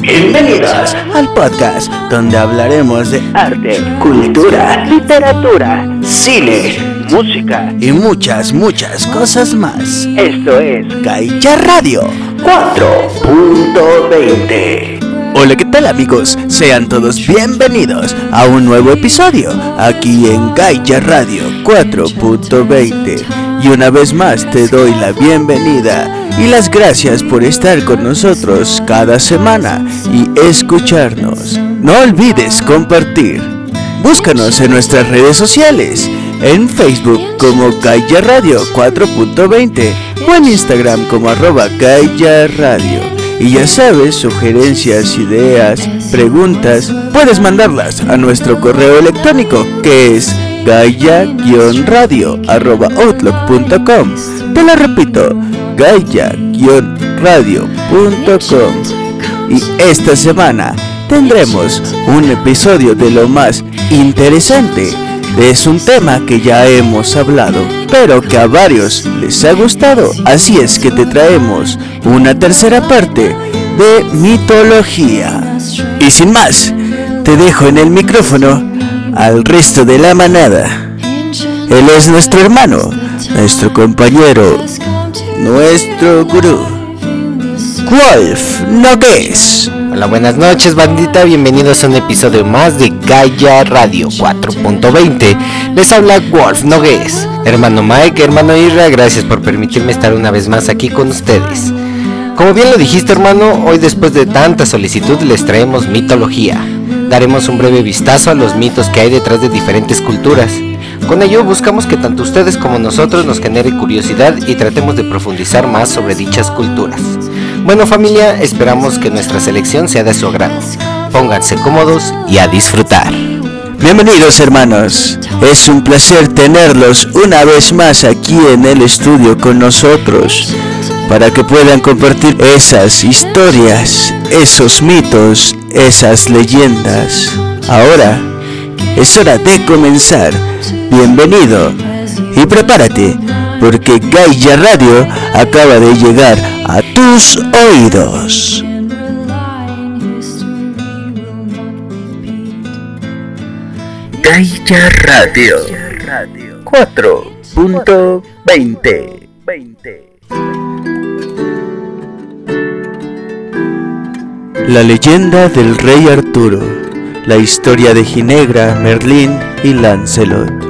Bienvenidos al podcast donde hablaremos de arte, cultura, literatura, cine, música y muchas, muchas cosas más. Esto es Gaia Radio 4.20. Hola, ¿qué tal amigos? Sean todos bienvenidos a un nuevo episodio aquí en Gaia Radio 4.20. Y una vez más te doy la bienvenida y las gracias por estar con nosotros cada semana y escucharnos. No olvides compartir. Búscanos en nuestras redes sociales, en Facebook como Gaia Radio 4.20 o en Instagram como arroba Gaia Radio. Y ya sabes, sugerencias, ideas, preguntas, puedes mandarlas a nuestro correo electrónico que es gaia-radio.outlook.com. Te lo repito, gaia-radio.com. Y esta semana tendremos un episodio de lo más interesante. Es un tema que ya hemos hablado, pero que a varios les ha gustado. Así es que te traemos una tercera parte de mitología. Y sin más, te dejo en el micrófono al resto de la manada. Él es nuestro hermano, nuestro compañero, nuestro gurú. Wolf Nogués. Hola, buenas noches, bandita. Bienvenidos a un episodio más de Gaia Radio 4.20. Les habla Wolf Nogués, hermano Mike, hermano Irra. Gracias por permitirme estar una vez más aquí con ustedes. Como bien lo dijiste, hermano, hoy después de tanta solicitud les traemos mitología. Daremos un breve vistazo a los mitos que hay detrás de diferentes culturas. Con ello buscamos que tanto ustedes como nosotros nos genere curiosidad y tratemos de profundizar más sobre dichas culturas. Bueno familia, esperamos que nuestra selección sea de su agrado. Pónganse cómodos y a disfrutar. Bienvenidos hermanos, es un placer tenerlos una vez más aquí en el estudio con nosotros para que puedan compartir esas historias, esos mitos, esas leyendas. Ahora es hora de comenzar. Bienvenido y prepárate porque Gaia Radio acaba de llegar a tus oídos. Gaia Radio 4.20 La leyenda del rey Arturo, la historia de Ginebra, Merlín y Lancelot.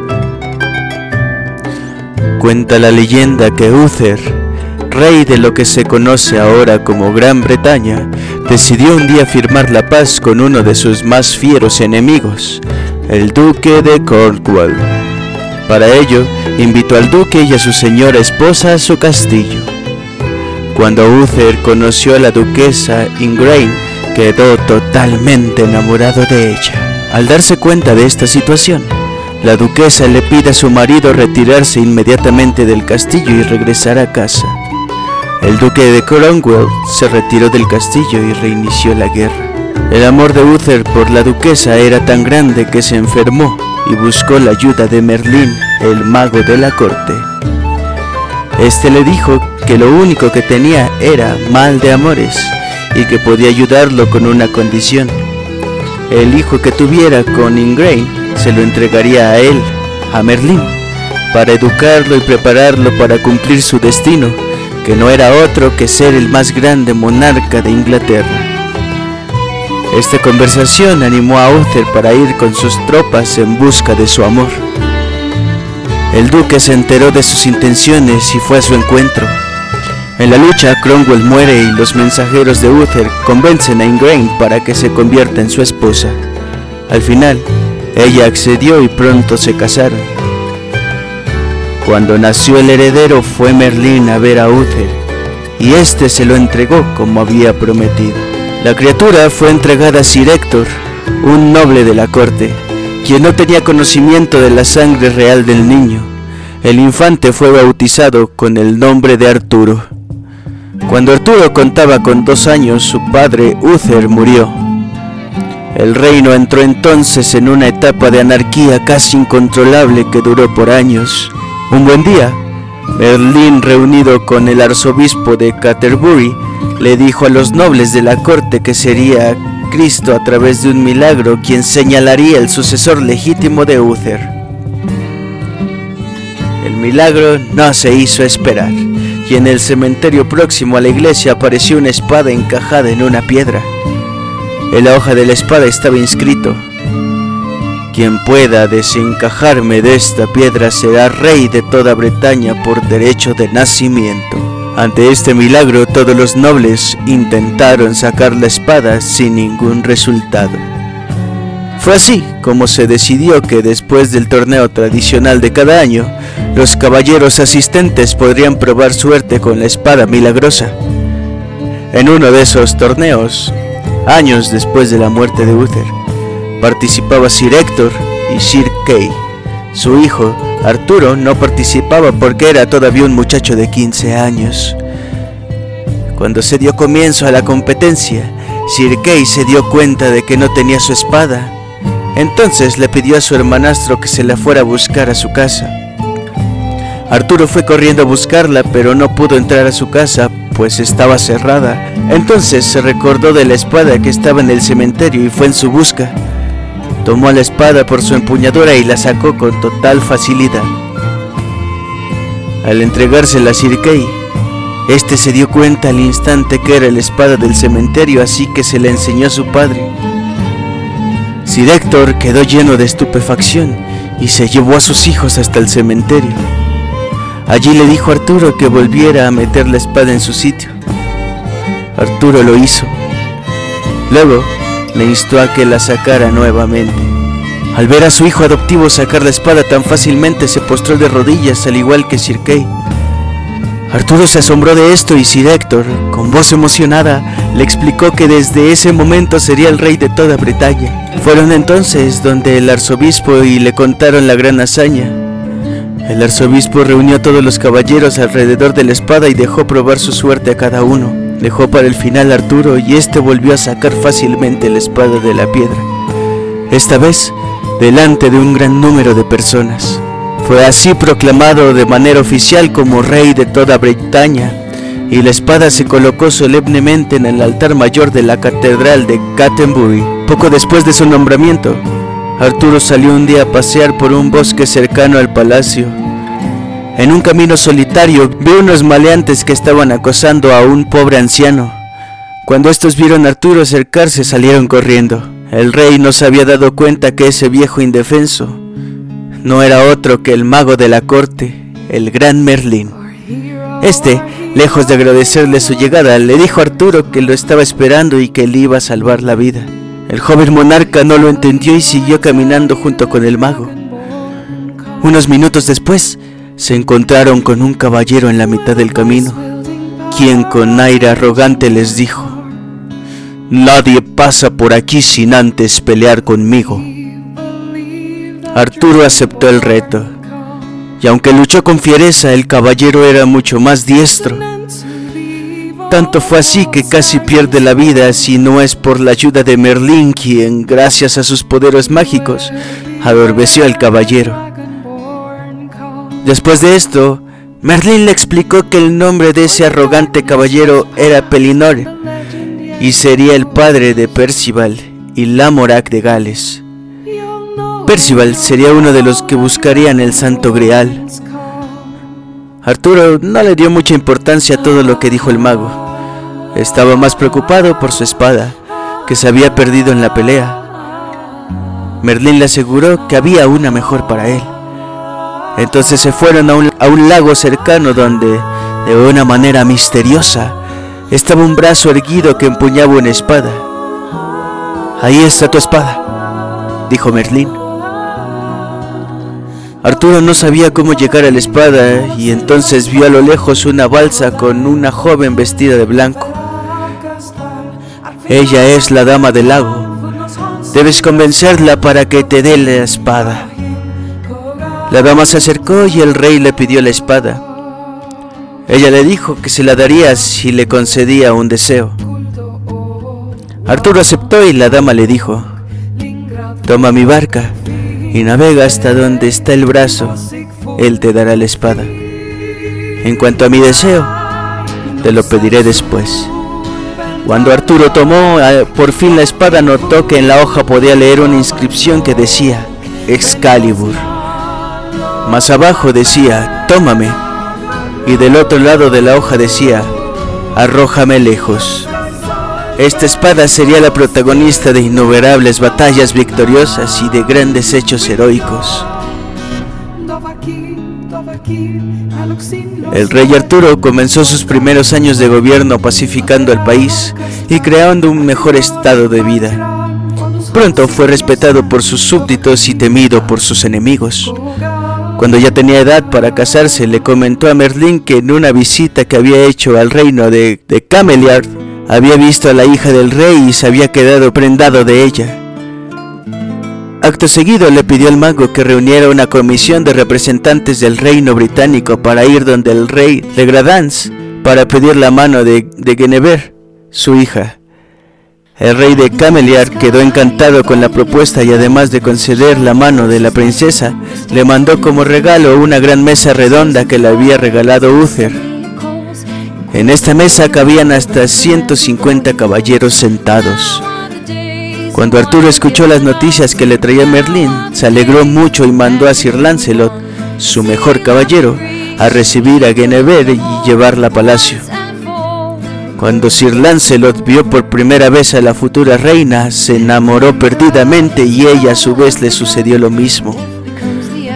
Cuenta la leyenda que Uther, rey de lo que se conoce ahora como Gran Bretaña, decidió un día firmar la paz con uno de sus más fieros enemigos, el duque de Cornwall. Para ello, invitó al duque y a su señora esposa a su castillo. Cuando Uther conoció a la duquesa Ingrain, quedó totalmente enamorado de ella. Al darse cuenta de esta situación, la duquesa le pide a su marido retirarse inmediatamente del castillo y regresar a casa. El duque de Cornwall se retiró del castillo y reinició la guerra. El amor de Uther por la duquesa era tan grande que se enfermó y buscó la ayuda de Merlín, el mago de la corte. Este le dijo que lo único que tenía era mal de amores y que podía ayudarlo con una condición. El hijo que tuviera con Ingrain se lo entregaría a él, a Merlín, para educarlo y prepararlo para cumplir su destino, que no era otro que ser el más grande monarca de Inglaterra. Esta conversación animó a Uther para ir con sus tropas en busca de su amor. El duque se enteró de sus intenciones y fue a su encuentro. En la lucha, Cromwell muere y los mensajeros de Uther convencen a Ingrain para que se convierta en su esposa. Al final, ella accedió y pronto se casaron. Cuando nació el heredero fue Merlín a ver a Uther y éste se lo entregó como había prometido. La criatura fue entregada a Sir Héctor, un noble de la corte, quien no tenía conocimiento de la sangre real del niño. El infante fue bautizado con el nombre de Arturo. Cuando Arturo contaba con dos años, su padre Uther murió. El reino entró entonces en una etapa de anarquía casi incontrolable que duró por años. Un buen día, Merlín, reunido con el arzobispo de Canterbury, le dijo a los nobles de la corte que sería Cristo a través de un milagro quien señalaría el sucesor legítimo de Uther. El milagro no se hizo esperar, y en el cementerio próximo a la iglesia apareció una espada encajada en una piedra. En la hoja de la espada estaba inscrito, quien pueda desencajarme de esta piedra será rey de toda Bretaña por derecho de nacimiento. Ante este milagro todos los nobles intentaron sacar la espada sin ningún resultado. Fue así como se decidió que después del torneo tradicional de cada año, los caballeros asistentes podrían probar suerte con la espada milagrosa. En uno de esos torneos, años después de la muerte de Uther, participaba Sir Héctor y Sir Kay. Su hijo, Arturo, no participaba porque era todavía un muchacho de 15 años. Cuando se dio comienzo a la competencia, Sir Kay se dio cuenta de que no tenía su espada. Entonces le pidió a su hermanastro que se la fuera a buscar a su casa. Arturo fue corriendo a buscarla, pero no pudo entrar a su casa, pues estaba cerrada. Entonces se recordó de la espada que estaba en el cementerio y fue en su busca. Tomó la espada por su empuñadura y la sacó con total facilidad. Al entregársela a Sir Kay, este se dio cuenta al instante que era la espada del cementerio, así que se la enseñó a su padre. Sir Héctor quedó lleno de estupefacción y se llevó a sus hijos hasta el cementerio. Allí le dijo Arturo que volviera a meter la espada en su sitio. Arturo lo hizo. Luego le instó a que la sacara nuevamente. Al ver a su hijo adoptivo sacar la espada tan fácilmente, se postró de rodillas al igual que Sir Kay. Arturo se asombró de esto y Sir Héctor, con voz emocionada, le explicó que desde ese momento sería el rey de toda Bretaña. Fueron entonces donde el arzobispo y le contaron la gran hazaña. El arzobispo reunió a todos los caballeros alrededor de la espada y dejó probar su suerte a cada uno. Dejó para el final a Arturo y éste volvió a sacar fácilmente la espada de la piedra. Esta vez, delante de un gran número de personas. Fue así proclamado de manera oficial como rey de toda Bretaña, y la espada se colocó solemnemente en el altar mayor de la catedral de Canterbury. Poco después de su nombramiento, Arturo salió un día a pasear por un bosque cercano al palacio. En un camino solitario vio unos maleantes que estaban acosando a un pobre anciano. Cuando estos vieron a Arturo acercarse salieron corriendo. El rey no se había dado cuenta que ese viejo indefenso no era otro que el mago de la corte, el gran Merlín. Este, lejos de agradecerle su llegada, le dijo a Arturo que lo estaba esperando y que le iba a salvar la vida. El joven monarca no lo entendió y siguió caminando junto con el mago. Unos minutos después, se encontraron con un caballero en la mitad del camino, quien con aire arrogante les dijo, Nadie pasa por aquí sin antes pelear conmigo. Arturo aceptó el reto, y aunque luchó con fiereza, el caballero era mucho más diestro. Tanto fue así que casi pierde la vida si no es por la ayuda de Merlín, quien, gracias a sus poderes mágicos, adormeció al caballero. Después de esto, Merlín le explicó que el nombre de ese arrogante caballero era Pelinor y sería el padre de Percival y Lamorac de Gales. Percival sería uno de los que buscarían el Santo Grial. Arturo no le dio mucha importancia a todo lo que dijo el mago. Estaba más preocupado por su espada, que se había perdido en la pelea. Merlín le aseguró que había una mejor para él. Entonces se fueron a un, a un lago cercano donde, de una manera misteriosa, estaba un brazo erguido que empuñaba una espada. Ahí está tu espada, dijo Merlín. Arturo no sabía cómo llegar a la espada y entonces vio a lo lejos una balsa con una joven vestida de blanco. Ella es la dama del lago. Debes convencerla para que te dé la espada. La dama se acercó y el rey le pidió la espada. Ella le dijo que se la daría si le concedía un deseo. Arturo aceptó y la dama le dijo, toma mi barca y navega hasta donde está el brazo, él te dará la espada. En cuanto a mi deseo, te lo pediré después. Cuando Arturo tomó eh, por fin la espada, notó que en la hoja podía leer una inscripción que decía Excalibur. Más abajo decía, tómame. Y del otro lado de la hoja decía, arrójame lejos. Esta espada sería la protagonista de innumerables batallas victoriosas y de grandes hechos heroicos. El rey Arturo comenzó sus primeros años de gobierno pacificando el país y creando un mejor estado de vida. Pronto fue respetado por sus súbditos y temido por sus enemigos. Cuando ya tenía edad para casarse, le comentó a Merlín que en una visita que había hecho al reino de, de Cameliard, había visto a la hija del rey y se había quedado prendado de ella. Acto seguido le pidió al mago que reuniera una comisión de representantes del reino británico para ir donde el rey de Gradans para pedir la mano de, de Guinevere, su hija. El rey de Cameliard quedó encantado con la propuesta y además de conceder la mano de la princesa, le mandó como regalo una gran mesa redonda que le había regalado Uther. En esta mesa cabían hasta 150 caballeros sentados. Cuando Arturo escuchó las noticias que le traía Merlín, se alegró mucho y mandó a Sir Lancelot, su mejor caballero, a recibir a Guinevere y llevarla a palacio. Cuando Sir Lancelot vio por primera vez a la futura reina, se enamoró perdidamente y ella a su vez le sucedió lo mismo.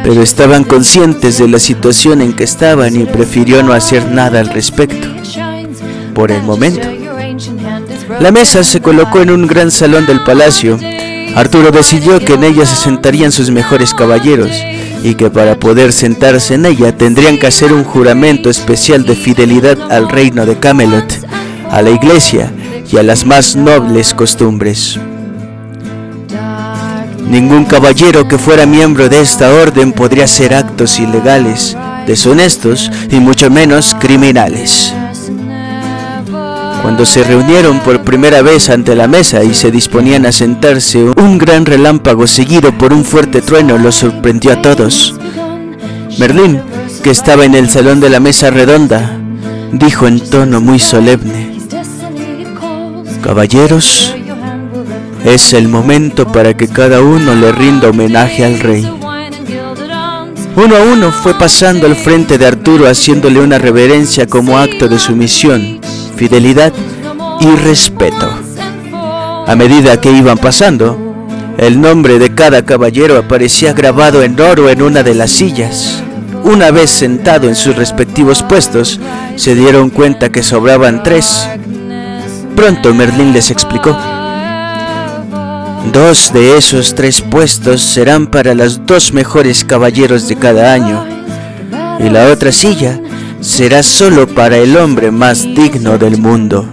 Pero estaban conscientes de la situación en que estaban y prefirió no hacer nada al respecto. Por el momento. La mesa se colocó en un gran salón del palacio. Arturo decidió que en ella se sentarían sus mejores caballeros y que para poder sentarse en ella tendrían que hacer un juramento especial de fidelidad al reino de Camelot, a la iglesia y a las más nobles costumbres. Ningún caballero que fuera miembro de esta orden podría hacer actos ilegales, deshonestos y mucho menos criminales. Cuando se reunieron por primera vez ante la mesa y se disponían a sentarse, un gran relámpago seguido por un fuerte trueno los sorprendió a todos. Merlín, que estaba en el salón de la mesa redonda, dijo en tono muy solemne, Caballeros, es el momento para que cada uno le rinda homenaje al rey. Uno a uno fue pasando al frente de Arturo haciéndole una reverencia como acto de sumisión fidelidad y respeto. A medida que iban pasando, el nombre de cada caballero aparecía grabado en oro en una de las sillas. Una vez sentado en sus respectivos puestos, se dieron cuenta que sobraban tres. Pronto Merlín les explicó. Dos de esos tres puestos serán para los dos mejores caballeros de cada año, y la otra silla será solo para el hombre más digno del mundo.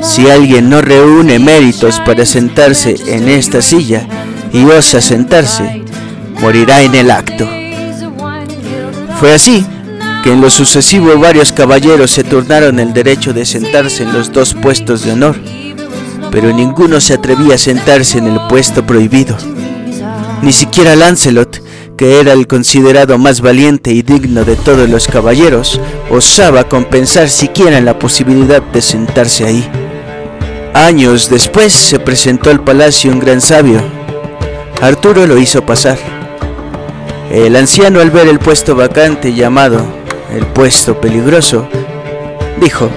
Si alguien no reúne méritos para sentarse en esta silla y osa sentarse, morirá en el acto. Fue así que en lo sucesivo varios caballeros se turnaron el derecho de sentarse en los dos puestos de honor, pero ninguno se atrevía a sentarse en el puesto prohibido. Ni siquiera Lancelot, que era el considerado más valiente y digno de todos los caballeros, osaba compensar siquiera en la posibilidad de sentarse ahí. Años después se presentó al palacio un gran sabio. Arturo lo hizo pasar. El anciano al ver el puesto vacante llamado el puesto peligroso, dijo,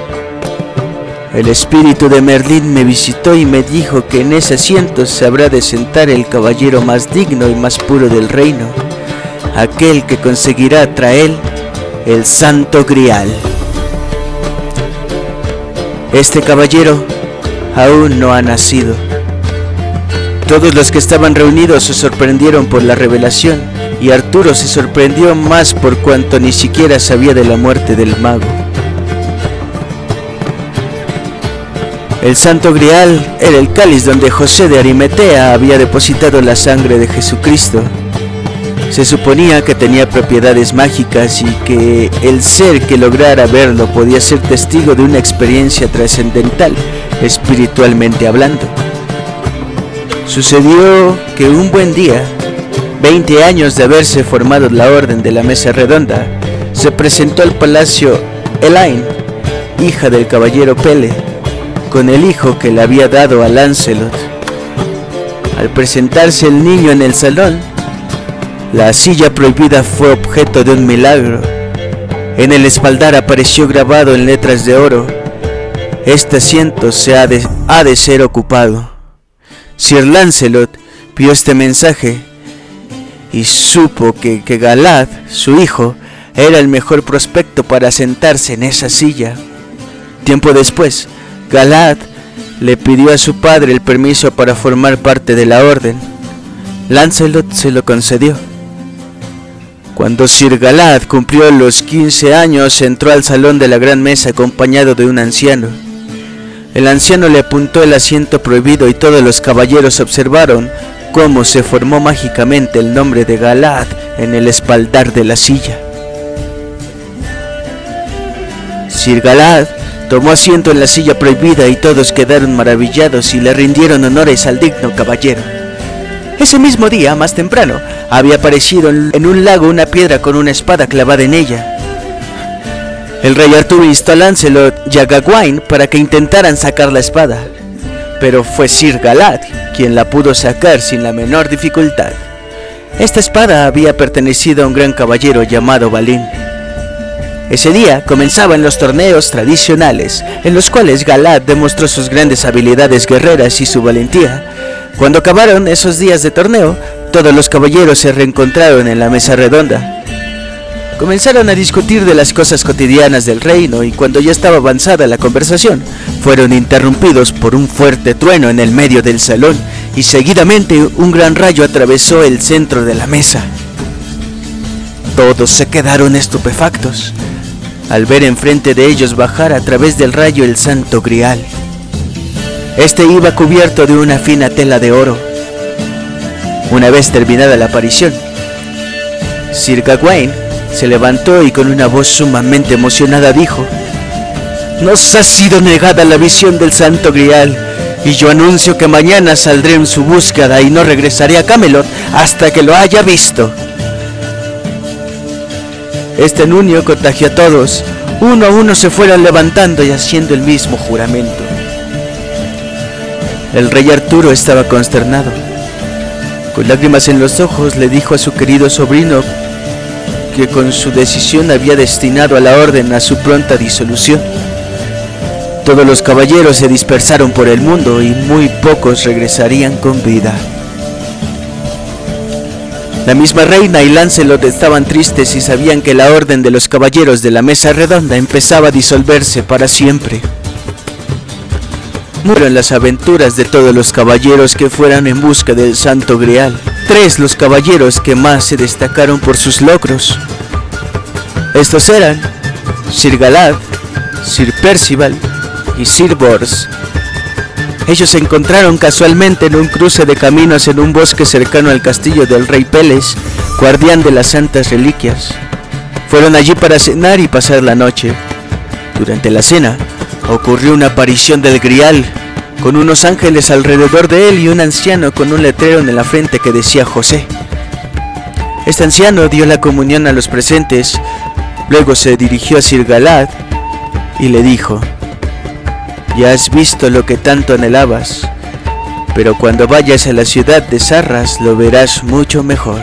el espíritu de Merlín me visitó y me dijo que en ese asiento se habrá de sentar el caballero más digno y más puro del reino aquel que conseguirá traer el santo grial. Este caballero aún no ha nacido. Todos los que estaban reunidos se sorprendieron por la revelación y Arturo se sorprendió más por cuanto ni siquiera sabía de la muerte del mago. El santo grial era el cáliz donde José de Arimetea había depositado la sangre de Jesucristo Se suponía que tenía propiedades mágicas y que el ser que lograra verlo podía ser testigo de una experiencia trascendental, espiritualmente hablando. Sucedió que un buen día, 20 años de haberse formado la Orden de la Mesa Redonda, se presentó al palacio Elaine, hija del caballero Pele, con el hijo que le había dado a Lancelot. Al presentarse el niño en el salón, la silla prohibida fue objeto de un milagro. En el espaldar apareció grabado en letras de oro, este asiento se ha de, ser ocupado. Sir Lancelot vio este mensaje y supo que Galad, su hijo, era el mejor prospecto para sentarse en esa silla. Tiempo después, Galad le pidió a su padre el permiso para formar parte de la orden. Lancelot se lo concedió. Cuando Sir Galad cumplió los 15 años, entró al salón de la gran mesa acompañado de un anciano. El anciano le apuntó el asiento prohibido y todos los caballeros observaron cómo se formó mágicamente el nombre de Galad en el espaldar de la silla. Sir Galad tomó asiento en la silla prohibida y todos quedaron maravillados y le rindieron honores al digno caballero. Ese mismo día, más temprano, había aparecido en un lago una piedra con una espada clavada en ella. El rey Arturo instó a Lancelot y a Gawain para que intentaran sacar la espada, pero fue Sir Galad quien la pudo sacar sin la menor dificultad. Esta espada había pertenecido a un gran caballero llamado Balín. Ese día comenzaban los torneos tradicionales, en los cuales Galad demostró sus grandes habilidades guerreras y su valentía. Cuando acabaron esos días de torneo, todos los caballeros se reencontraron en la mesa redonda. Comenzaron a discutir de las cosas cotidianas del reino y cuando ya estaba avanzada la conversación, fueron interrumpidos por un fuerte trueno en el medio del salón y seguidamente un gran rayo atravesó el centro de la mesa. Todos se quedaron estupefactos al ver enfrente de ellos bajar a través del rayo el santo grial. Este iba cubierto de una fina tela de oro. Una vez terminada la aparición, Sir Gawain se levantó y con una voz sumamente emocionada dijo, Nos ha sido negada la visión del Santo Grial, y yo anuncio que mañana saldré en su búsqueda y no regresaré a Camelot hasta que lo haya visto. Este anuncio contagió a todos, uno a uno se fueron levantando y haciendo el mismo juramento. El rey Arturo estaba consternado. Con lágrimas en los ojos le dijo a su querido sobrino que con su decisión había destinado a la orden a su pronta disolución. Todos los caballeros se dispersaron por el mundo y muy pocos regresarían con vida. La misma reina y Lancelot estaban tristes y sabían que la orden de los caballeros de la mesa redonda empezaba a disolverse para siempre. Murieron las aventuras de todos los caballeros que fueran en busca del Santo Grial. Tres los caballeros que más se destacaron por sus logros. Estos eran Sir Galad, Sir Percival y Sir Bors. Ellos se encontraron casualmente en un cruce de caminos en un bosque cercano al castillo del rey Peles, guardián de las santas reliquias. Fueron allí para cenar y pasar la noche. Durante la cena, ocurrió una aparición del grial, con unos ángeles alrededor de él y un anciano con un letrero en la frente que decía José. Este anciano dio la comunión a los presentes, luego se dirigió a Sir Galad y le dijo, ya has visto lo que tanto anhelabas, pero cuando vayas a la ciudad de Sarras lo verás mucho mejor.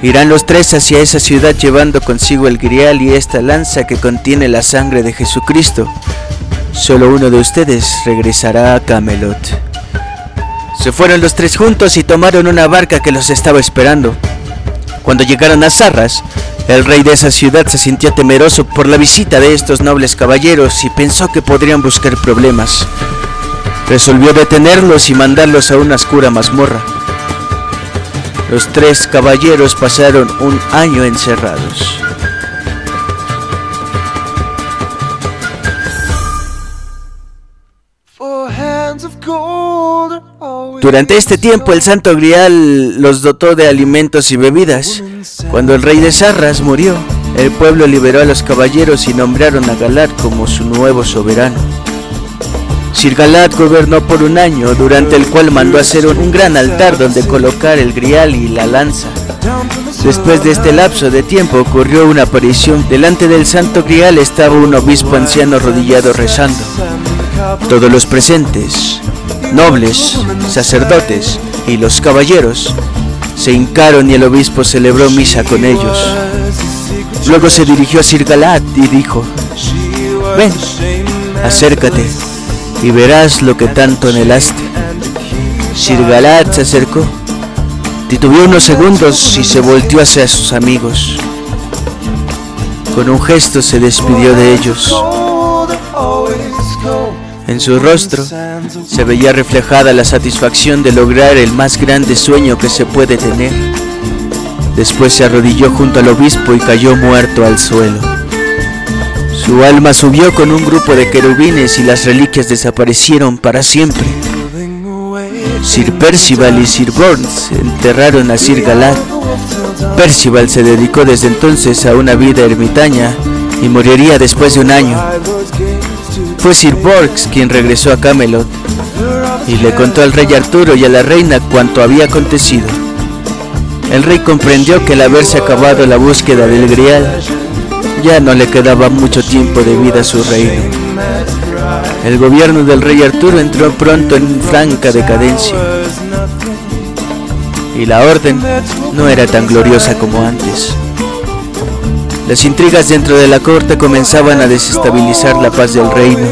Irán los tres hacia esa ciudad llevando consigo el grial y esta lanza que contiene la sangre de Jesucristo. Solo uno de ustedes regresará a Camelot. Se fueron los tres juntos y tomaron una barca que los estaba esperando. Cuando llegaron a Sarras, el rey de esa ciudad se sintió temeroso por la visita de estos nobles caballeros y pensó que podrían buscar problemas. Resolvió detenerlos y mandarlos a una oscura mazmorra. Los tres caballeros pasaron un año encerrados. Durante este tiempo el Santo Grial los dotó de alimentos y bebidas. Cuando el rey de Sarras murió, el pueblo liberó a los caballeros y nombraron a Galad como su nuevo soberano. Sir Galad gobernó por un año, durante el cual mandó hacer un gran altar donde colocar el grial y la lanza. Después de este lapso de tiempo ocurrió una aparición. Delante del santo grial estaba un obispo anciano arrodillado rezando. Todos los presentes, nobles, sacerdotes y los caballeros se hincaron y el obispo celebró misa con ellos. Luego se dirigió a Sir Galad y dijo, ven, acércate y verás lo que tanto anhelaste. Sir Galad se acercó, titubeó unos segundos y se volteó hacia sus amigos. Con un gesto se despidió de ellos. En su rostro se veía reflejada la satisfacción de lograr el más grande sueño que se puede tener. Después se arrodilló junto al obispo y cayó muerto al suelo. Su alma subió con un grupo de querubines y las reliquias desaparecieron para siempre. Sir Percival y Sir Burns enterraron a Sir Galad. Percival se dedicó desde entonces a una vida ermitaña y moriría después de un año. Fue Sir Borx quien regresó a Camelot y le contó al rey Arturo y a la reina cuanto había acontecido. El rey comprendió que al haberse acabado la búsqueda del Grial, ya no le quedaba mucho tiempo de vida a su reino. El gobierno del rey Arturo entró pronto en franca decadencia y la orden no era tan gloriosa como antes. Las intrigas dentro de la corte comenzaban a desestabilizar la paz del reino.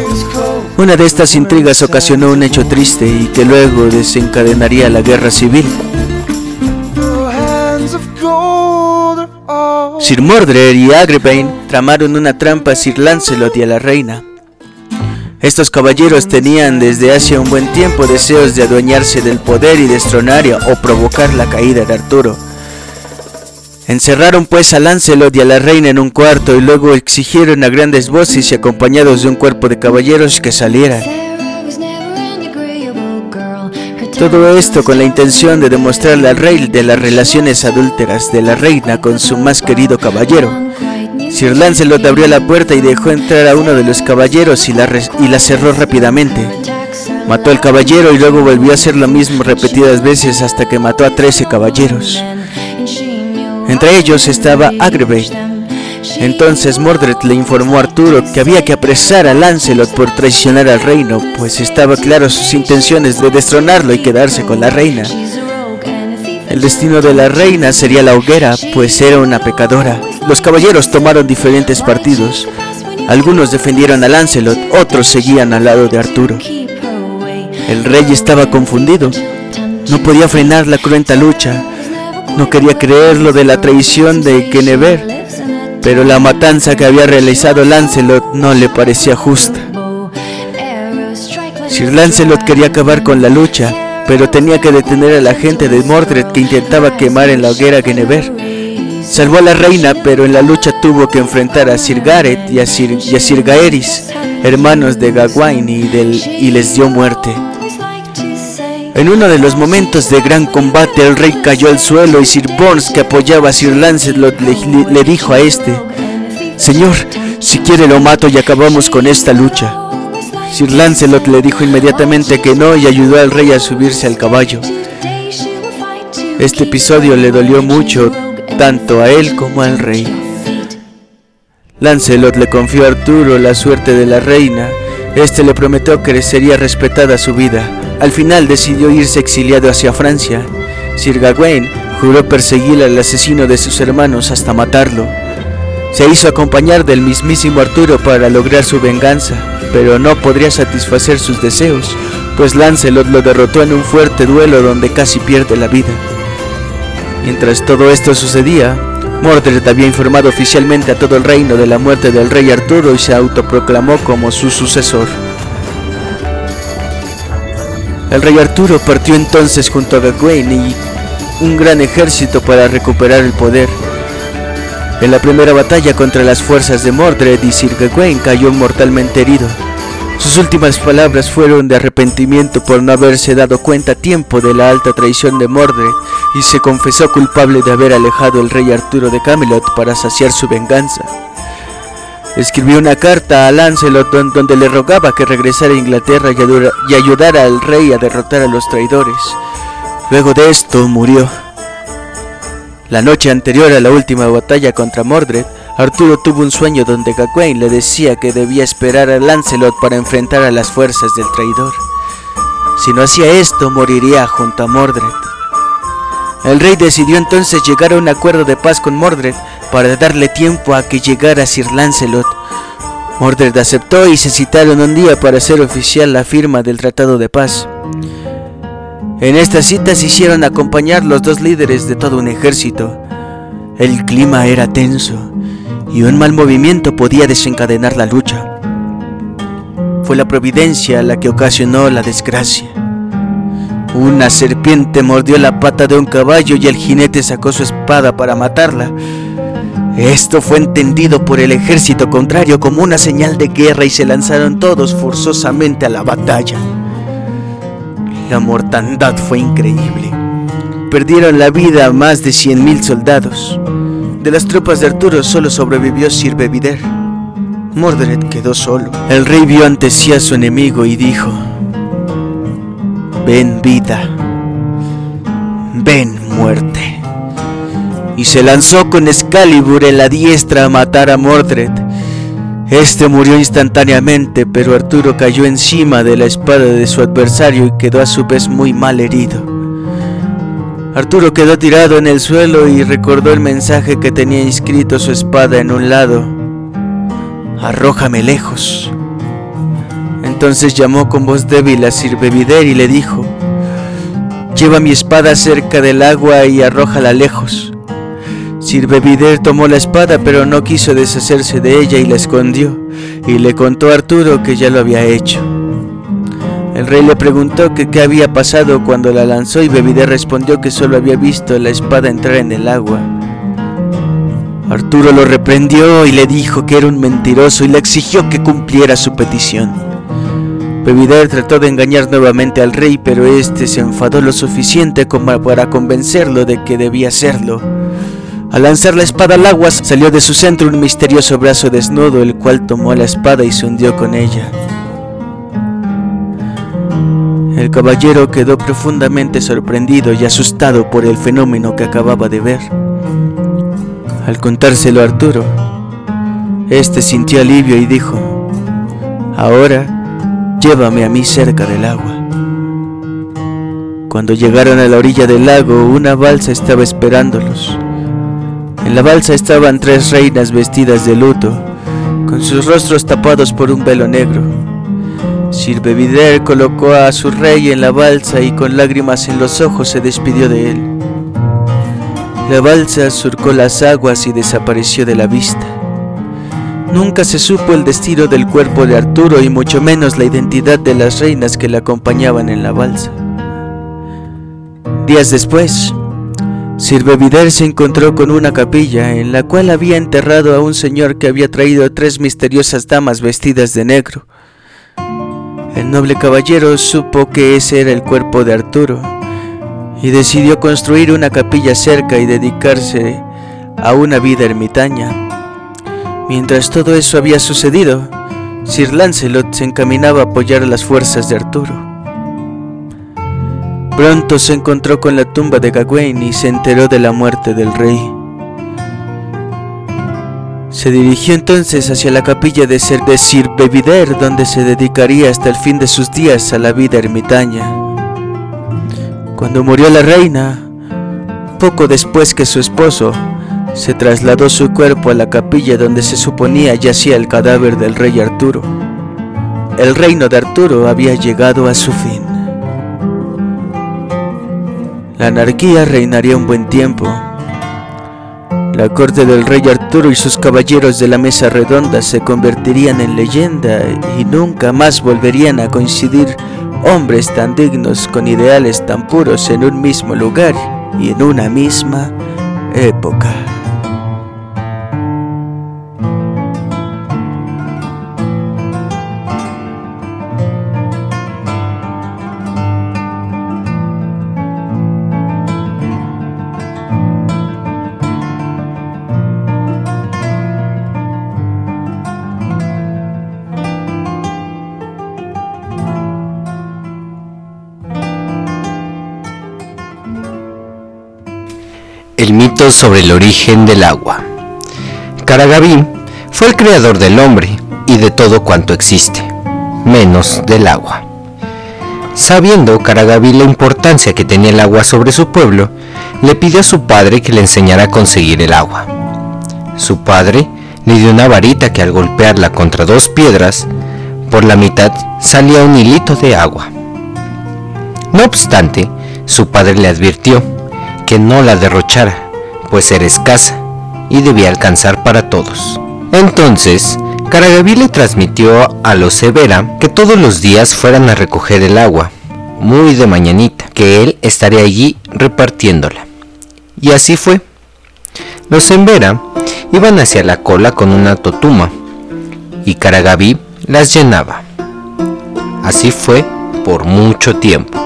Una de estas intrigas ocasionó un hecho triste y que luego desencadenaría la guerra civil. Sir Mordred y Agravain tramaron una trampa a Sir Lancelot y a la reina. Estos caballeros tenían desde hace un buen tiempo deseos de adueñarse del poder y destronar o provocar la caída de Arturo. Encerraron pues a Lancelot y a la reina en un cuarto y luego exigieron a grandes voces y acompañados de un cuerpo de caballeros que salieran. Todo esto con la intención de demostrarle al rey de las relaciones adúlteras de la reina con su más querido caballero. Sir Lancelot abrió la puerta y dejó entrar a uno de los caballeros y la, y cerró rápidamente. Mató al caballero y luego volvió a hacer lo mismo repetidas veces hasta que mató a 13 caballeros. Entre ellos estaba Agravain. Entonces Mordred le informó a Arturo que había que apresar a Lancelot por traicionar al reino, pues estaba claro sus intenciones de destronarlo y quedarse con la reina. El destino de la reina sería la hoguera, pues era una pecadora. Los caballeros tomaron diferentes partidos. Algunos defendieron a Lancelot, otros seguían al lado de Arturo. El rey estaba confundido. No podía frenar la cruenta lucha. No quería creer lo de la traición de Guinevere, pero la matanza que había realizado Lancelot no le parecía justa. Sir Lancelot quería acabar con la lucha, pero tenía que detener a la gente de Mordred que intentaba quemar en la hoguera Guinevere. Salvó a la reina, pero en la lucha tuvo que enfrentar a Sir Gareth y a Sir, y Gaeris, hermanos de Gawain, y les dio muerte. En uno de los momentos de gran combate el rey cayó al suelo y Sir Burns, que apoyaba a Sir Lancelot, le, le dijo a este, Señor, si quiere lo mato y acabamos con esta lucha. Sir Lancelot le dijo inmediatamente que no y ayudó al rey a subirse al caballo. Este episodio le dolió mucho tanto a él como al rey. Lancelot le confió a Arturo la suerte de la reina. Este le prometió que sería respetada su vida. Al final decidió irse exiliado hacia Francia. Sir Gawain juró perseguir al asesino de sus hermanos hasta matarlo. Se hizo acompañar del mismísimo Arturo para lograr su venganza, pero no podría satisfacer sus deseos, pues Lancelot lo derrotó en un fuerte duelo donde casi pierde la vida. Mientras todo esto sucedía, Mordred había informado oficialmente a todo el reino de la muerte del rey Arturo y se autoproclamó como su sucesor. El rey Arturo partió entonces junto a Gawain y un gran ejército para recuperar el poder. En la primera batalla contra las fuerzas de Mordred y Sir Gawain cayó mortalmente herido. Sus últimas palabras fueron de arrepentimiento por no haberse dado cuenta a tiempo de la alta traición de Mordred y se confesó culpable de haber alejado al rey Arturo de Camelot para saciar su venganza. Escribió una carta a Lancelot donde le rogaba que regresara a Inglaterra y ayudara al rey a derrotar a los traidores. Luego de esto murió. La noche anterior a la última batalla contra Mordred, Arturo tuvo un sueño donde Gawain le decía que debía esperar a Lancelot para enfrentar a las fuerzas del traidor. Si no hacía esto, moriría junto a Mordred. El rey decidió entonces llegar a un acuerdo de paz con Mordred para darle tiempo a que llegara Sir Lancelot. Mordred aceptó y se citaron un día para hacer oficial la firma del Tratado de Paz. En esta cita se hicieron acompañar los dos líderes de todo un ejército. El clima era tenso y un mal movimiento podía desencadenar la lucha. Fue la providencia la que ocasionó la desgracia. Una serpiente mordió la pata de un caballo y el jinete sacó su espada para matarla. Esto fue entendido por el ejército contrario como una señal de guerra y se lanzaron todos forzosamente a la batalla. La mortandad fue increíble. Perdieron la vida más de 100.000 soldados. De las tropas de Arturo solo sobrevivió Sir Bevider. Mordred quedó solo. El rey vio ante sí a su enemigo y dijo, Ven vida, ven muerte. Y se lanzó con Excalibur en la diestra a matar a Mordred. Este murió instantáneamente, pero Arturo cayó encima de la espada de su adversario y quedó a su vez muy mal herido. Arturo quedó tirado en el suelo y recordó el mensaje que tenía inscrito su espada en un lado. Arrójame lejos. Entonces llamó con voz débil a Sir Bevider y le dijo, Lleva mi espada cerca del agua y arrójala lejos. Sir Bevider tomó la espada pero no quiso deshacerse de ella y la escondió, y le contó a Arturo que ya lo había hecho. El rey le preguntó que qué había pasado cuando la lanzó y Bevider respondió que solo había visto la espada entrar en el agua. Arturo lo reprendió y le dijo que era un mentiroso y le exigió que cumpliera su petición. Bevider trató de engañar nuevamente al rey, pero este se enfadó lo suficiente como para convencerlo de que debía hacerlo. Al lanzar la espada al agua salió de su centro un misterioso brazo desnudo, el cual tomó la espada y se hundió con ella. El caballero quedó profundamente sorprendido y asustado por el fenómeno que acababa de ver. Al contárselo a Arturo, este sintió alivio y dijo, Ahora llévame a mí cerca del agua. Cuando llegaron a la orilla del lago, una balsa estaba esperándolos. En la balsa estaban tres reinas vestidas de luto, con sus rostros tapados por un velo negro. Sir Bevider colocó a su rey en la balsa y con lágrimas en los ojos se despidió de él. La balsa surcó las aguas y desapareció de la vista. Nunca se supo el destino del cuerpo de Arturo y mucho menos la identidad de las reinas que le acompañaban en la balsa. Días después, Sir Bevider se encontró con una capilla en la cual había enterrado a un señor que había traído tres misteriosas damas vestidas de negro. El noble caballero supo que ese era el cuerpo de Arturo y decidió construir una capilla cerca y dedicarse a una vida ermitaña. Mientras todo eso había sucedido, Sir Lancelot se encaminaba a apoyar las fuerzas de Arturo. Pronto se encontró con la tumba de Gawain y se enteró de la muerte del rey. Se dirigió entonces hacia la capilla de, Sir Bevider, donde se dedicaría hasta el fin de sus días a la vida ermitaña. Cuando murió la reina, poco después que su esposo, se trasladó su cuerpo a la capilla donde se suponía yacía el cadáver del rey Arturo. El reino de Arturo había llegado a su fin. La anarquía reinaría un buen tiempo. La corte del rey Arturo y sus caballeros de la mesa redonda se convertirían en leyenda y nunca más volverían a coincidir hombres tan dignos con ideales tan puros en un mismo lugar y en una misma época. El mito sobre el origen del agua. Karagaví fue el creador del hombre y de todo cuanto existe, menos del agua. Sabiendo Karagaví la importancia que tenía el agua sobre su pueblo, le pidió a su padre que le enseñara a conseguir el agua. Su padre le dio una varita que al golpearla contra dos piedras, por la mitad salía un hilito de agua. No obstante, su padre le advirtió que no la derrochara, pues era escasa y debía alcanzar para todos. Entonces, Karagaví le transmitió a los Severa que todos los días fueran a recoger el agua, muy de mañanita, que él estaría allí repartiéndola. Y así fue. Los Severa iban hacia la cola con una totuma y Karagaví las llenaba. Así fue por mucho tiempo.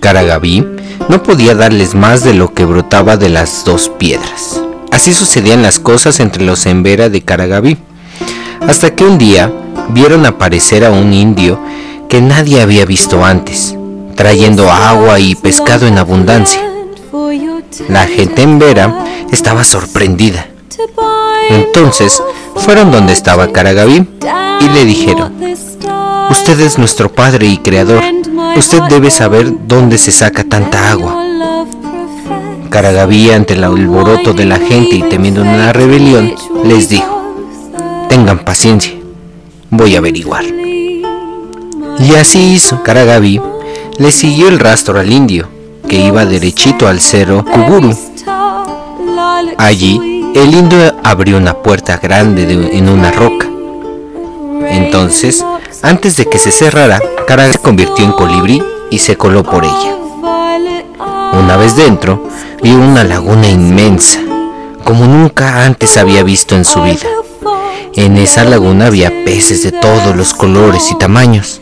Karagaví no podía darles más de lo que brotaba de las dos piedras. Así sucedían las cosas entre los Embera de Karagaví, hasta que un día vieron aparecer a un indio que nadie había visto antes, trayendo agua y pescado en abundancia. La gente en Vera estaba sorprendida. Entonces fueron donde estaba Karagaví y le dijeron, Usted es nuestro padre y creador. Usted debe saber dónde se saca tanta agua. Karagaví, ante el alboroto de la gente y temiendo una rebelión, les dijo, tengan paciencia, voy a averiguar. Y así hizo. Karagaví le siguió el rastro al indio, que iba derechito al cerro Kuburu. Allí, el indio abrió una puerta grande de- en una roca. Entonces, antes de que se cerrara, Karagaví se convirtió en colibrí y se coló por ella. Una vez dentro, vio una laguna inmensa, como nunca antes había visto en su vida. En esa laguna había peces de todos los colores y tamaños.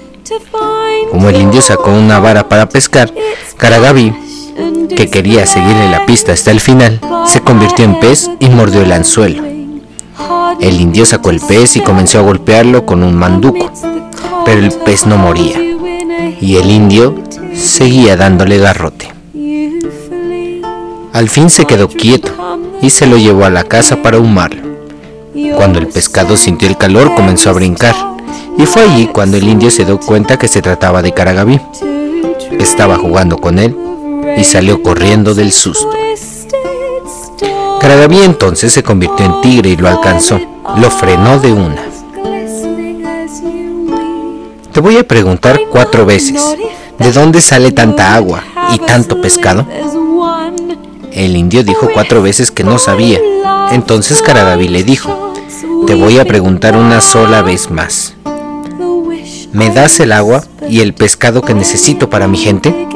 Como el indio sacó una vara para pescar, Karagaví, que quería seguirle la pista hasta el final, se convirtió en pez y mordió el anzuelo. El indio sacó el pez y comenzó a golpearlo con un manduco, pero el pez no moría y el indio seguía dándole garrote. Al fin se quedó quieto y se lo llevó a la casa para ahumarlo. Cuando el pescado sintió el calor comenzó a brincar y fue allí cuando el indio se dio cuenta que se trataba de Karagaví. Estaba jugando con él y salió corriendo del susto. Karagaví entonces se convirtió en tigre y lo alcanzó. Lo frenó de una. Te voy a preguntar cuatro veces, ¿de dónde sale tanta agua y tanto pescado? El indio dijo cuatro veces que no sabía. Entonces Karagaví le dijo, te voy a preguntar una sola vez más. ¿Me das el agua y el pescado que necesito para mi gente?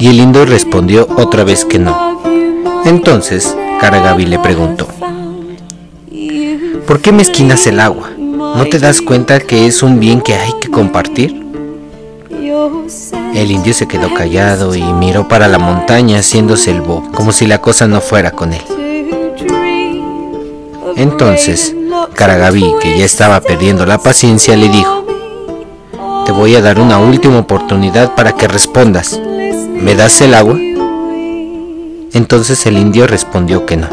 Y el indio respondió otra vez que no. Entonces Karagaví le preguntó, ¿por qué mezquinas el agua? ¿No te das cuenta que es un bien que hay que compartir? El indio se quedó callado y miró para la montaña haciéndose el como si la cosa no fuera con él. Entonces, Karagaví, que ya estaba perdiendo la paciencia, le dijo, te voy a dar una última oportunidad para que respondas. ¿Me das el agua? Entonces el indio respondió que no.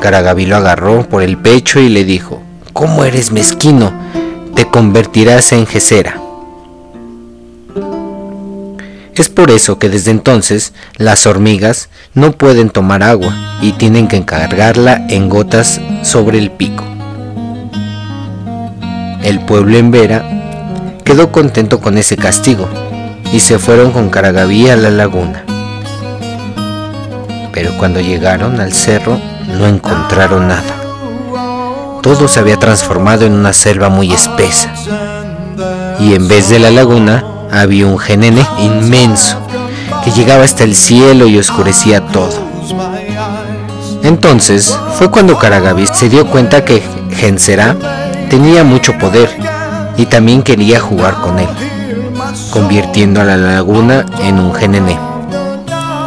Karagaví lo agarró por el pecho y le dijo, ¿cómo eres mezquino? Te convertirás en Gesera. Es por eso que desde entonces las hormigas no pueden tomar agua y tienen que encargarla en gotas sobre el pico. El pueblo en Vera quedó contento con ese castigo y se fueron con Karagaví a la laguna. Pero cuando llegaron al cerro no encontraron nada. Todo se había transformado en una selva muy espesa y en vez de la laguna había un genene inmenso que llegaba hasta el cielo y oscurecía todo. Entonces fue cuando Karagaví se dio cuenta que Gensera tenía mucho poder y también quería jugar con él, convirtiendo a la laguna en un genene.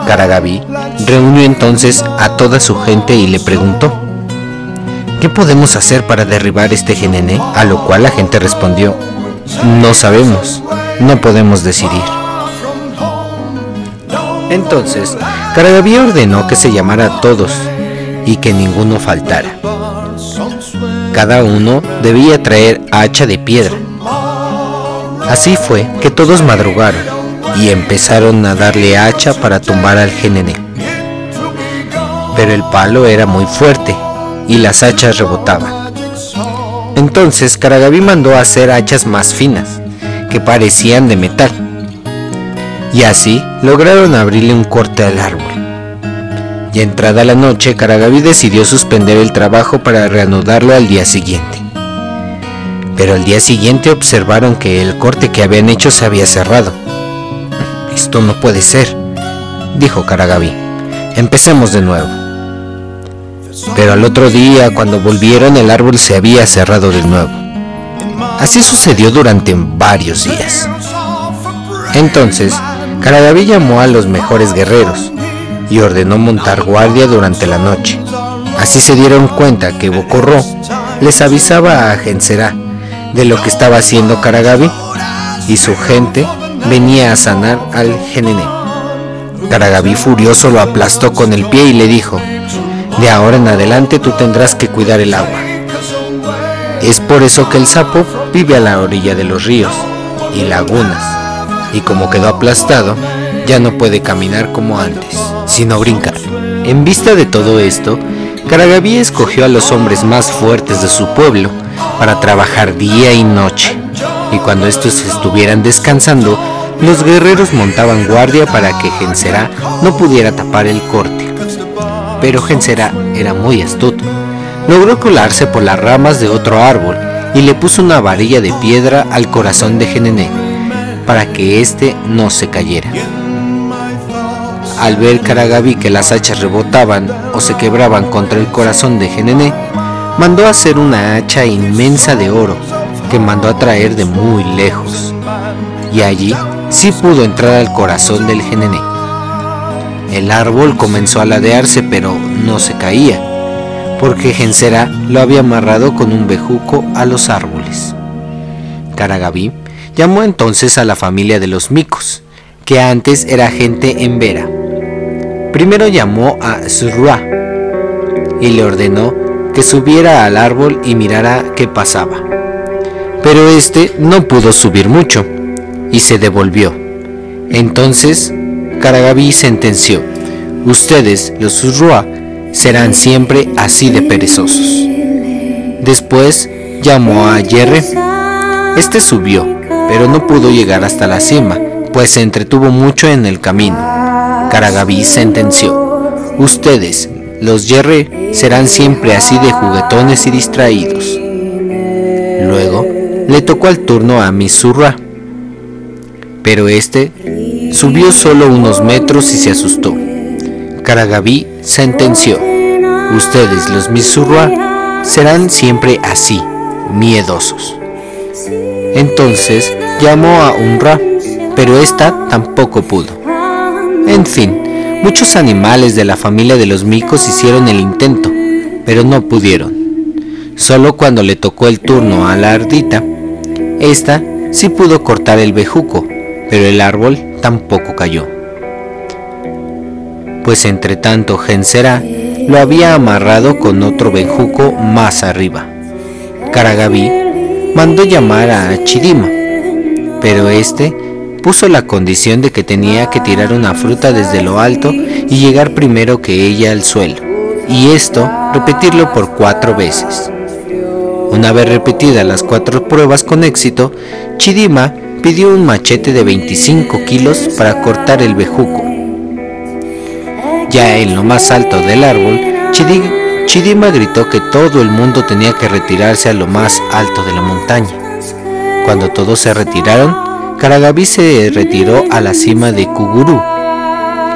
Karagaví reunió entonces a toda su gente y le preguntó, ¿qué podemos hacer para derribar este genene? A lo cual la gente respondió, no sabemos, no podemos decidir. Entonces, Karagaví ordenó que se llamara a todos y que ninguno faltara. Cada uno debía traer hacha de piedra. Así fue que todos madrugaron y empezaron a darle hacha para tumbar al genene. Pero el palo era muy fuerte y las hachas rebotaban. Entonces Karagaví mandó a hacer hachas más finas, que parecían de metal. Y así lograron abrirle un corte al árbol. Y entrada la noche, Karagaví decidió suspender el trabajo para reanudarlo al día siguiente. Pero al día siguiente observaron que el corte que habían hecho se había cerrado. Esto no puede ser, dijo Karagaví. Empecemos de nuevo. Pero al otro día, cuando volvieron, el árbol se había cerrado de nuevo. Así sucedió durante varios días. Entonces, Karagaví llamó a los mejores guerreros y ordenó montar guardia durante la noche. Así se dieron cuenta que Bocorró les avisaba a Genserá de lo que estaba haciendo Karagaví y su gente venía a sanar al Genené. Karagaví furioso lo aplastó con el pie y le dijo, de ahora en adelante tú tendrás que cuidar el agua. Es por eso que el sapo vive a la orilla de los ríos y lagunas, y como quedó aplastado, ya no puede caminar como antes, sino brincar. En vista de todo esto, Karagaví escogió a los hombres más fuertes de su pueblo para trabajar día y noche, y cuando estos estuvieran descansando, los guerreros montaban guardia para que Genserá no pudiera tapar el corte. Pero Genserá era muy astuto. Logró colarse por las ramas de otro árbol y le puso una varilla de piedra al corazón de Genené para que éste no se cayera. Al ver Karagaví que las hachas rebotaban o se quebraban contra el corazón de Genené, mandó hacer una hacha inmensa de oro que mandó a traer de muy lejos. Y allí sí pudo entrar al corazón del Genené. El árbol comenzó a ladearse pero no se caía, porque Gensera lo había amarrado con un bejuco a los árboles. Karagaví llamó entonces a la familia de los micos, que antes era gente en Vera. Primero llamó a Zurua y le ordenó que subiera al árbol y mirara qué pasaba. Pero este no pudo subir mucho y se devolvió. Entonces Karagaví sentenció, ustedes, los Zurua, serán siempre así de perezosos. Después llamó a Yerre. Este subió, pero no pudo llegar hasta la cima, pues se entretuvo mucho en el camino. Karagaví sentenció, ustedes, los Yerre, serán siempre así de juguetones y distraídos. Luego le tocó el turno a Misurra, pero este subió solo unos metros y se asustó. Karagaví sentenció, ustedes los Misurra serán siempre así, miedosos. Entonces llamó a Unra, pero esta tampoco pudo. En fin, muchos animales de la familia de los micos hicieron el intento, pero no pudieron. Solo cuando le tocó el turno a la ardita, esta sí pudo cortar el bejuco, pero el árbol tampoco cayó. Pues entre tanto Gensera lo había amarrado con otro bejuco más arriba. Karagaví mandó llamar a Chidima, pero este puso la condición de que tenía que tirar una fruta desde lo alto y llegar primero que ella al suelo, y esto repetirlo por cuatro veces. Una vez repetidas las cuatro pruebas con éxito, Chidima pidió un machete de 25 kilos para cortar el bejuco. Ya en lo más alto del árbol, Chidima gritó que todo el mundo tenía que retirarse a lo más alto de la montaña. Cuando todos se retiraron, Karagaví se retiró a la cima de Kuguru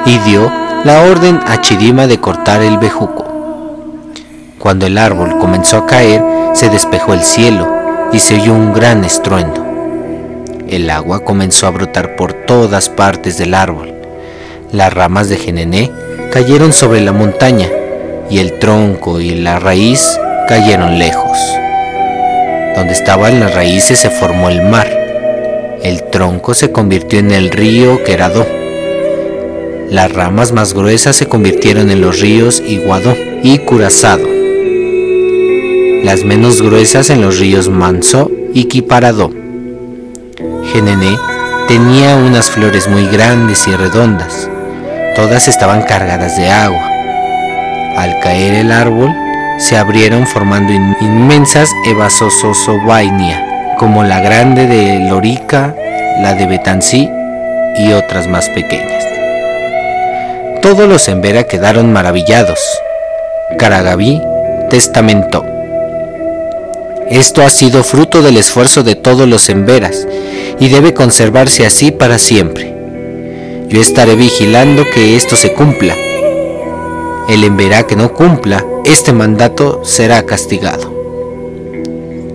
y dio la orden a Chidima de cortar el bejuco. Cuando el árbol comenzó a caer, se despejó el cielo y se oyó un gran estruendo. El agua comenzó a brotar por todas partes del árbol. Las ramas de Genené cayeron sobre la montaña y el tronco y la raíz cayeron lejos. Donde estaban las raíces se formó el mar. El tronco se convirtió en el río Queradó. Las ramas más gruesas se convirtieron en los ríos Iguado y Curazado. Las menos gruesas en los ríos Manso y Quiparado. Genené tenía unas flores muy grandes y redondas. Todas estaban cargadas de agua. Al caer el árbol, se abrieron formando inmensas Evasososovainia, como la grande de Lorica, la de Betansí y otras más pequeñas. Todos los Embera quedaron maravillados. Karagaví testamentó. Esto ha sido fruto del esfuerzo de todos los Emberas y debe conservarse así para siempre. Yo estaré vigilando que esto se cumpla. El Emberá que no cumpla este mandato será castigado.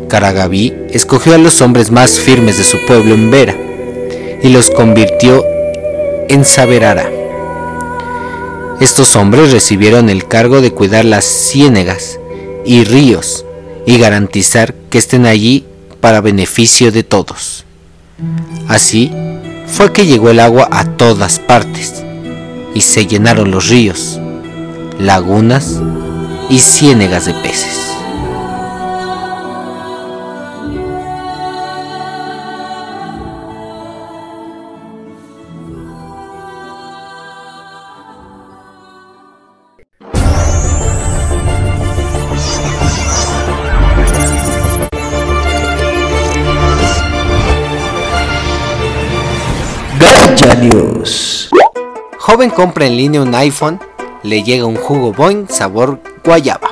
Karagaví escogió a los hombres más firmes de su pueblo Embera y los convirtió en Saberara. Estos hombres recibieron el cargo de cuidar las ciénegas y ríos y garantizar que estén allí para beneficio de todos. Así fue que llegó el agua a todas partes y se llenaron los ríos, lagunas y ciénegas de peces. Joven compra en línea un iPhone, le llega un jugo Boing sabor guayaba.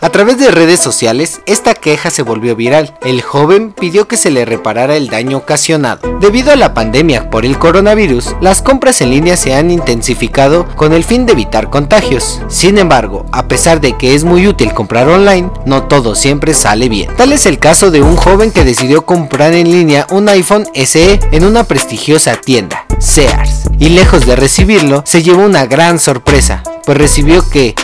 A través de redes sociales, esta queja se volvió viral. El joven pidió que se le reparara el daño ocasionado. Debido a la pandemia por el coronavirus, las compras en línea se han intensificado con el fin de evitar contagios. Sin embargo, a pesar de que es muy útil comprar online, no todo siempre sale bien. Tal es el caso de un joven que decidió comprar en línea un iPhone SE en una prestigiosa tienda, Sears. Y lejos de recibirlo, se llevó una gran sorpresa, pues recibió que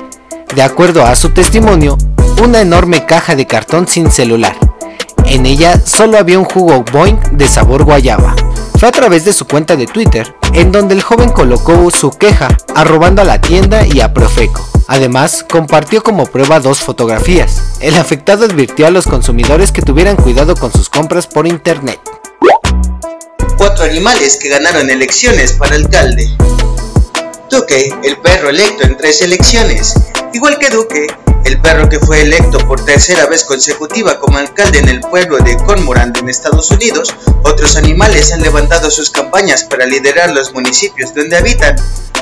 de acuerdo a su testimonio, una enorme caja de cartón sin celular. En ella solo había un jugo Boing de sabor guayaba. Fue a través de su cuenta de Twitter, en donde el joven colocó su queja, arrobando a la tienda y a Profeco. Además, compartió como prueba dos fotografías. El afectado advirtió a los consumidores que tuvieran cuidado con sus compras por internet. Cuatro animales que ganaron elecciones para alcalde. Duque, el perro electo en tres elecciones, igual que Duque, el perro que fue electo por tercera vez consecutiva como alcalde en el pueblo de Cormorant en Estados Unidos, otros animales han levantado sus campañas para liderar los municipios donde habitan.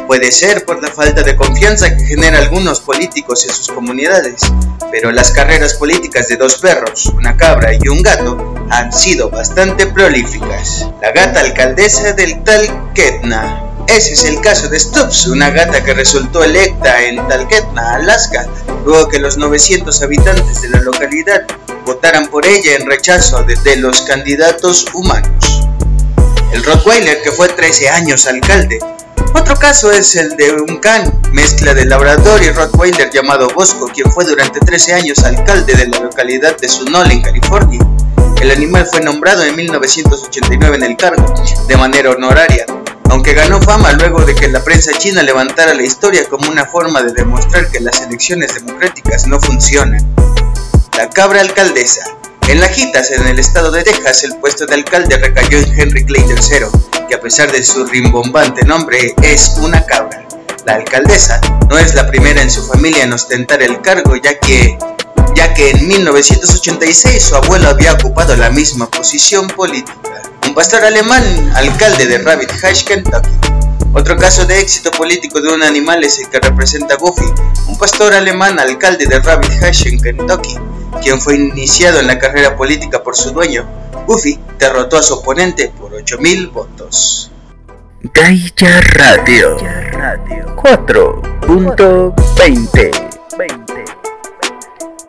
Puede ser por la falta de confianza que genera algunos políticos en sus comunidades, pero las carreras políticas de dos perros, una cabra y un gato han sido bastante prolíficas. La gata alcaldesa del tal Ketna ese es el caso de Stubbs, una gata que resultó electa en Talkeetna, Alaska, luego que los 900 habitantes de la localidad votaran por ella en rechazo de, los candidatos humanos. El Rottweiler, que fue 13 años alcalde. Otro caso es el de un can, mezcla de labrador y Rottweiler llamado Bosco, quien fue durante 13 años alcalde de la localidad de Sunol en California. El animal fue nombrado en 1989 en el cargo, de manera honoraria, aunque ganó fama luego de que la prensa china levantara la historia como una forma de demostrar que las elecciones democráticas no funcionan. La cabra alcaldesa. En Lajitas, en el estado de Texas, el puesto de alcalde recayó en Henry Clay III, que a pesar de su rimbombante nombre es una cabra. La alcaldesa no es la primera en su familia en ostentar el cargo, ya que ya que en 1986 su abuelo había ocupado la misma posición política un pastor alemán, alcalde de Rabbit Hatch, Kentucky. Otro caso de éxito político de un animal es el que representa Goofy, un pastor alemán, alcalde de Rabbit Hatch en Kentucky, quien fue iniciado en la carrera política por su dueño. Goofy derrotó a su oponente por 8.000 votos. Gaia Radio 4.20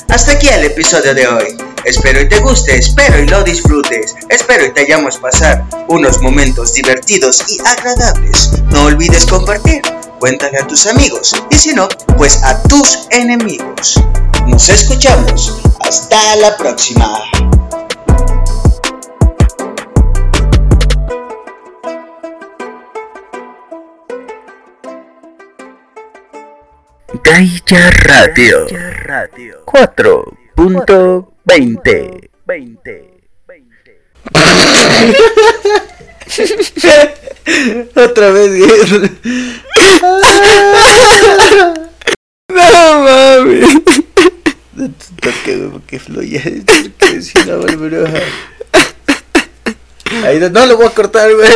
Hasta aquí el episodio de hoy. Espero y te guste, espero y lo disfrutes, espero y te hayamos pasar unos momentos divertidos y agradables. No olvides compartir, cuéntale a tus amigos y si no, pues a tus enemigos. Nos escuchamos, hasta la próxima. Gaia Radio 4.20 Otra vez, no mames. No te toques, güey, porque fluye. Porque si no, a- Ahí no, no lo voy a cortar, güey.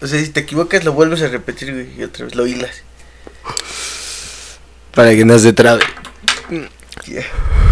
O sea, si te equivocas, lo vuelves a repetir, güey, y otra vez lo hilas. Para que no se trabe. Yeah.